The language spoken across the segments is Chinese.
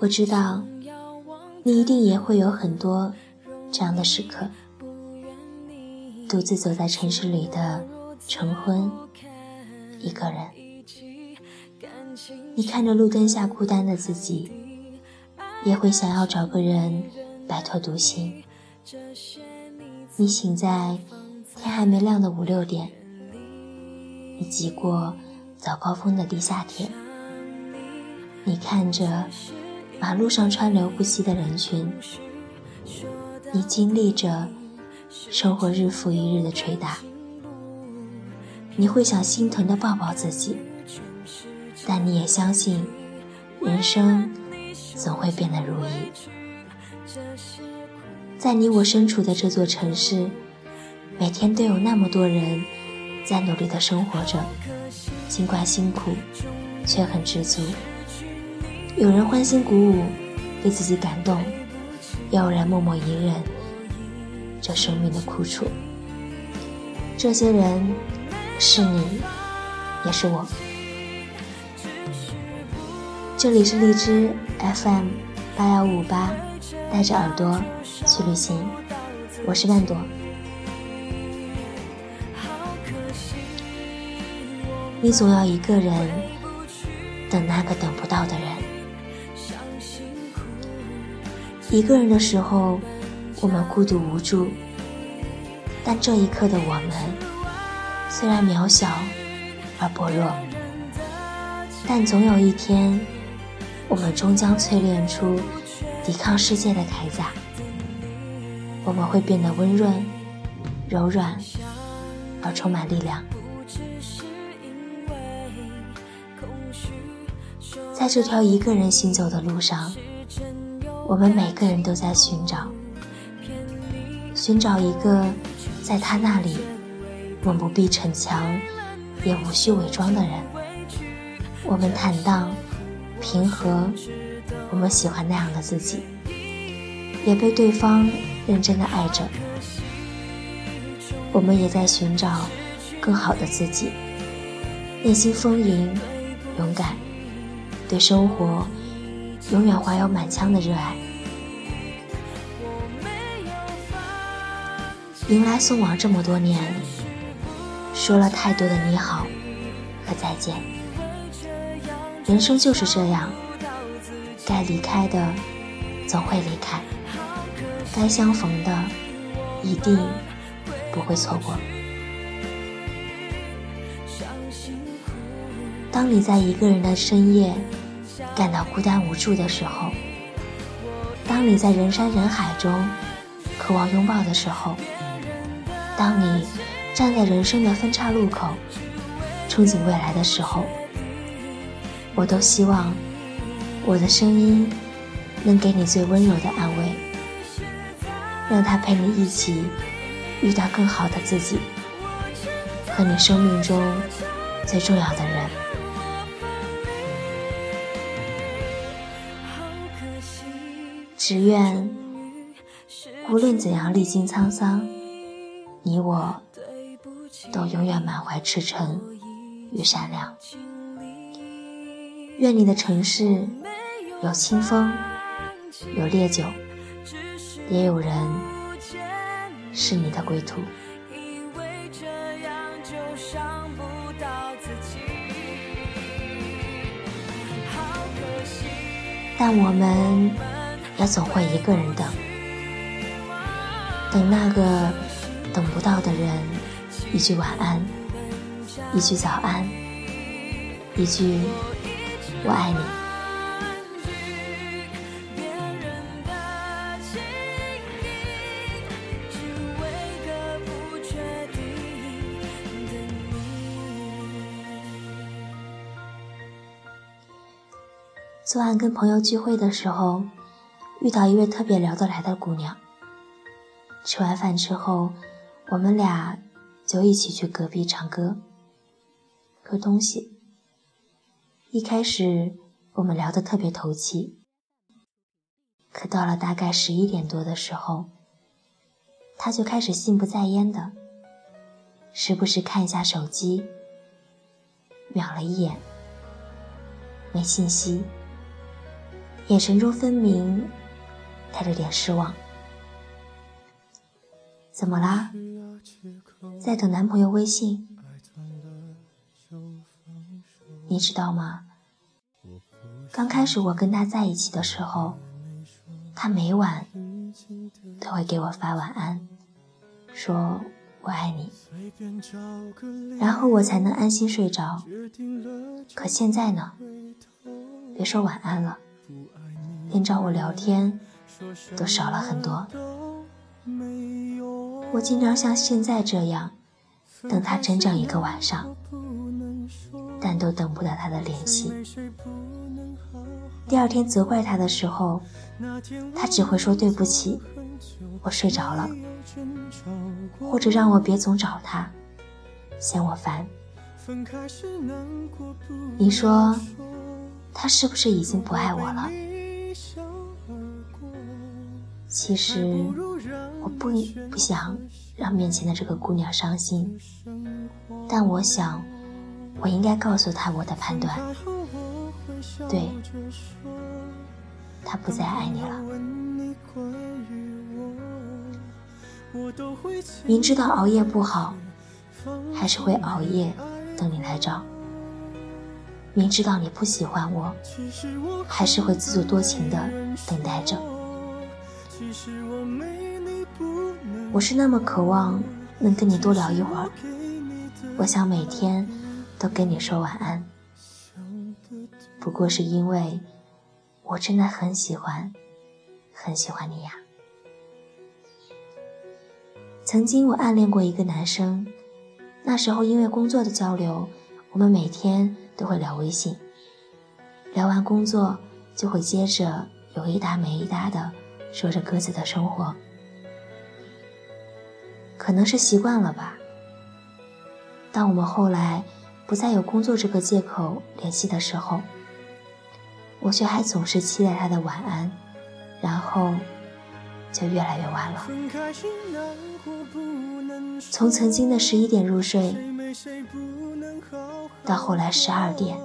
我知道，你一定也会有很多这样的时刻，独自走在城市里的晨昏，一个人。你看着路灯下孤单的自己，也会想要找个人摆脱独行。你醒在天还没亮的五六点，你挤过早高峰的地下铁，你看着。马路上川流不息的人群，你经历着生活日复一日的捶打，你会想心疼的抱抱自己，但你也相信人生总会变得如意。在你我身处的这座城市，每天都有那么多人在努力的生活着，尽管辛苦，却很知足。有人欢欣鼓舞，被自己感动；也有人默默隐忍这生命的苦楚。这些人是你，也是我。这里是荔枝 FM 八幺五八，带着耳朵去旅行。我是曼朵。你总要一个人等那个等不到的人。一个人的时候，我们孤独无助，但这一刻的我们，虽然渺小而薄弱，但总有一天，我们终将淬炼出抵抗世界的铠甲。我们会变得温润、柔软而充满力量。在这条一个人行走的路上。我们每个人都在寻找，寻找一个在他那里，我们不必逞强，也无需伪装的人。我们坦荡、平和，我们喜欢那样的自己，也被对方认真的爱着。我们也在寻找更好的自己，内心丰盈、勇敢，对生活。永远怀有满腔的热爱，迎来送往这么多年，说了太多的你好和再见。人生就是这样，该离开的总会离开，该相逢的一定不会错过。当你在一个人的深夜。感到孤单无助的时候，当你在人山人海中渴望拥抱的时候，当你站在人生的分岔路口憧憬未来的时候，我都希望我的声音能给你最温柔的安慰，让他陪你一起遇到更好的自己和你生命中最重要的人。只愿，无论怎样历经沧桑，你我都永远满怀赤诚与善良。愿你的城市有清风，有烈酒，也有人是你的归途。但我们。也总会一个人等，等那个等不到的人，一句晚安，一句早安，一句我爱你。昨晚跟朋友聚会的时候。遇到一位特别聊得来的姑娘。吃完饭之后，我们俩就一起去隔壁唱歌、喝东西。一开始我们聊得特别投机，可到了大概十一点多的时候，她就开始心不在焉的，时不时看一下手机，瞄了一眼，没信息。眼神中分明带着点失望。怎么啦？在等男朋友微信？你知道吗？刚开始我跟他在一起的时候，他每晚都会给我发晚安，说我爱你，然后我才能安心睡着。可现在呢？别说晚安了，连找我聊天都少了很多。我经常像现在这样，等他整整一个晚上，但都等不到他的联系。第二天责怪他的时候，他只会说对不起，我睡着了，或者让我别总找他，嫌我烦。你说，他是不是已经不爱我了？其实我不不想让面前的这个姑娘伤心，但我想，我应该告诉她我的判断。对，他不再爱你了。明知道熬夜不好，还是会熬夜等你来找。明知道你不喜欢我，还是会自作多情的等待着。我是那么渴望能跟你多聊一会儿，我想每天都跟你说晚安。不过是因为我真的很喜欢，很喜欢你呀。曾经我暗恋过一个男生，那时候因为工作的交流，我们每天都会聊微信，聊完工作就会接着有一搭没一搭的。说着各自的生活，可能是习惯了吧。当我们后来不再有工作这个借口联系的时候，我却还总是期待他的晚安，然后就越来越晚了。从曾经的十一点入睡，到后来十二点、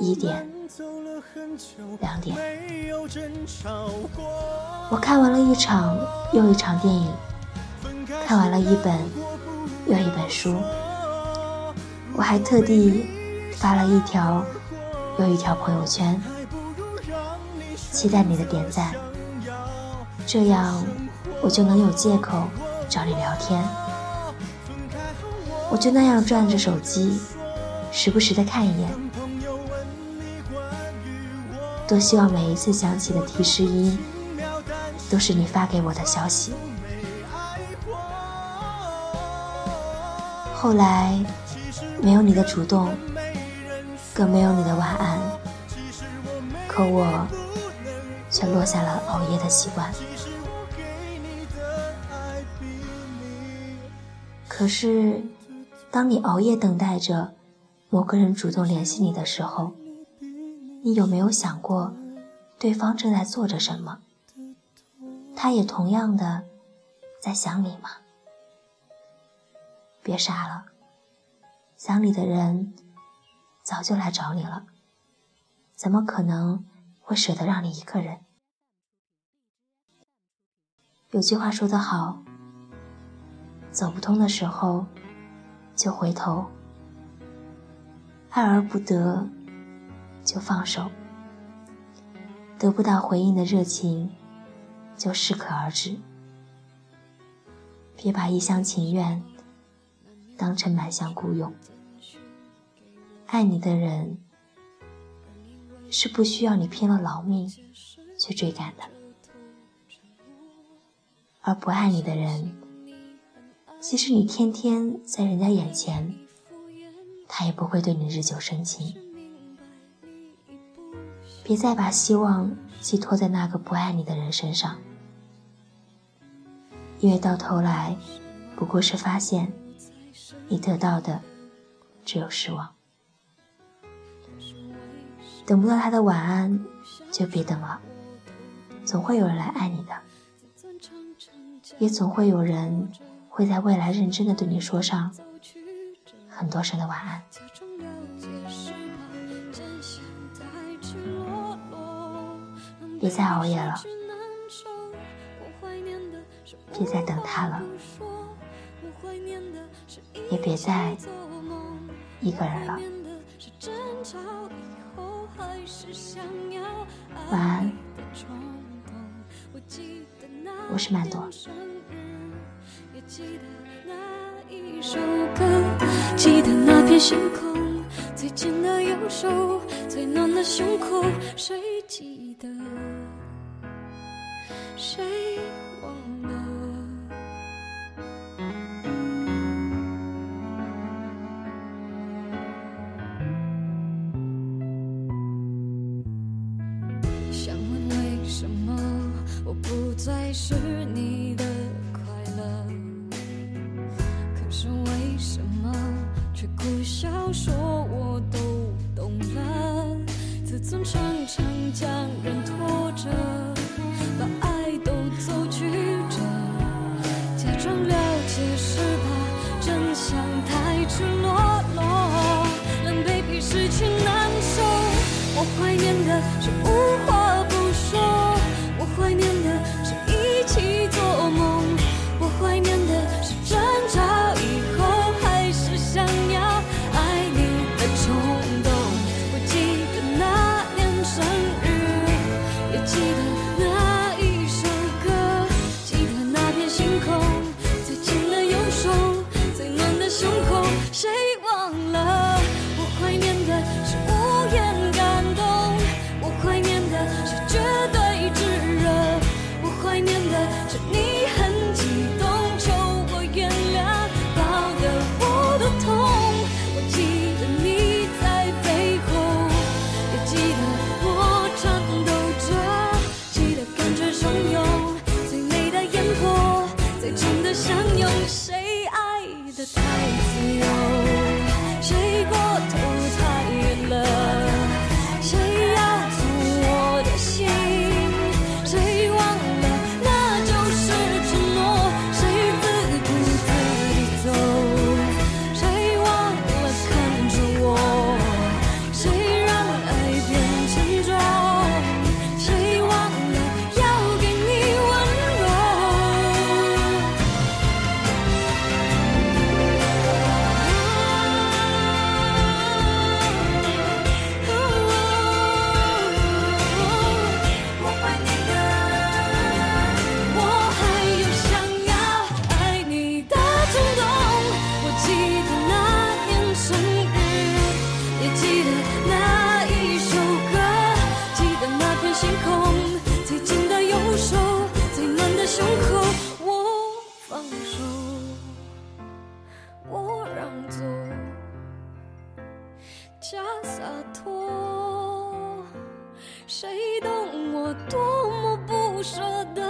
一点。两点，我看完了一场又一场电影，看完了一本又一本书，我还特地发了一条又一条朋友圈，期待你的点赞，这样我就能有借口找你聊天。我就那样转着手机，时不时的看一眼。多希望每一次响起的提示音，都是你发给我的消息。后来，没有你的主动，更没有你的晚安，可我却落下了熬夜的习惯。可是，当你熬夜等待着某个人主动联系你的时候，你有没有想过，对方正在做着什么？他也同样的在想你吗？别傻了，想你的人早就来找你了，怎么可能会舍得让你一个人？有句话说得好，走不通的时候就回头，爱而不得。就放手，得不到回应的热情就适可而止。别把一厢情愿当成满腔孤勇。爱你的人是不需要你拼了老命去追赶的，而不爱你的人，即使你天天在人家眼前，他也不会对你日久生情。别再把希望寄托在那个不爱你的人身上，因为到头来不过是发现，你得到的只有失望。等不到他的晚安，就别等了，总会有人来爱你的，也总会有人会在未来认真的对你说上很多声的晚安。别再熬夜了，别再等他了，也别再一个人了。晚安，我是曼朵。记得那片星空，最紧的右手，最暖的胸口，谁谁忘了？想问为什么我不再是你的快乐？可是为什么却苦笑说我都懂了？自尊假洒脱，谁懂我多么不舍得？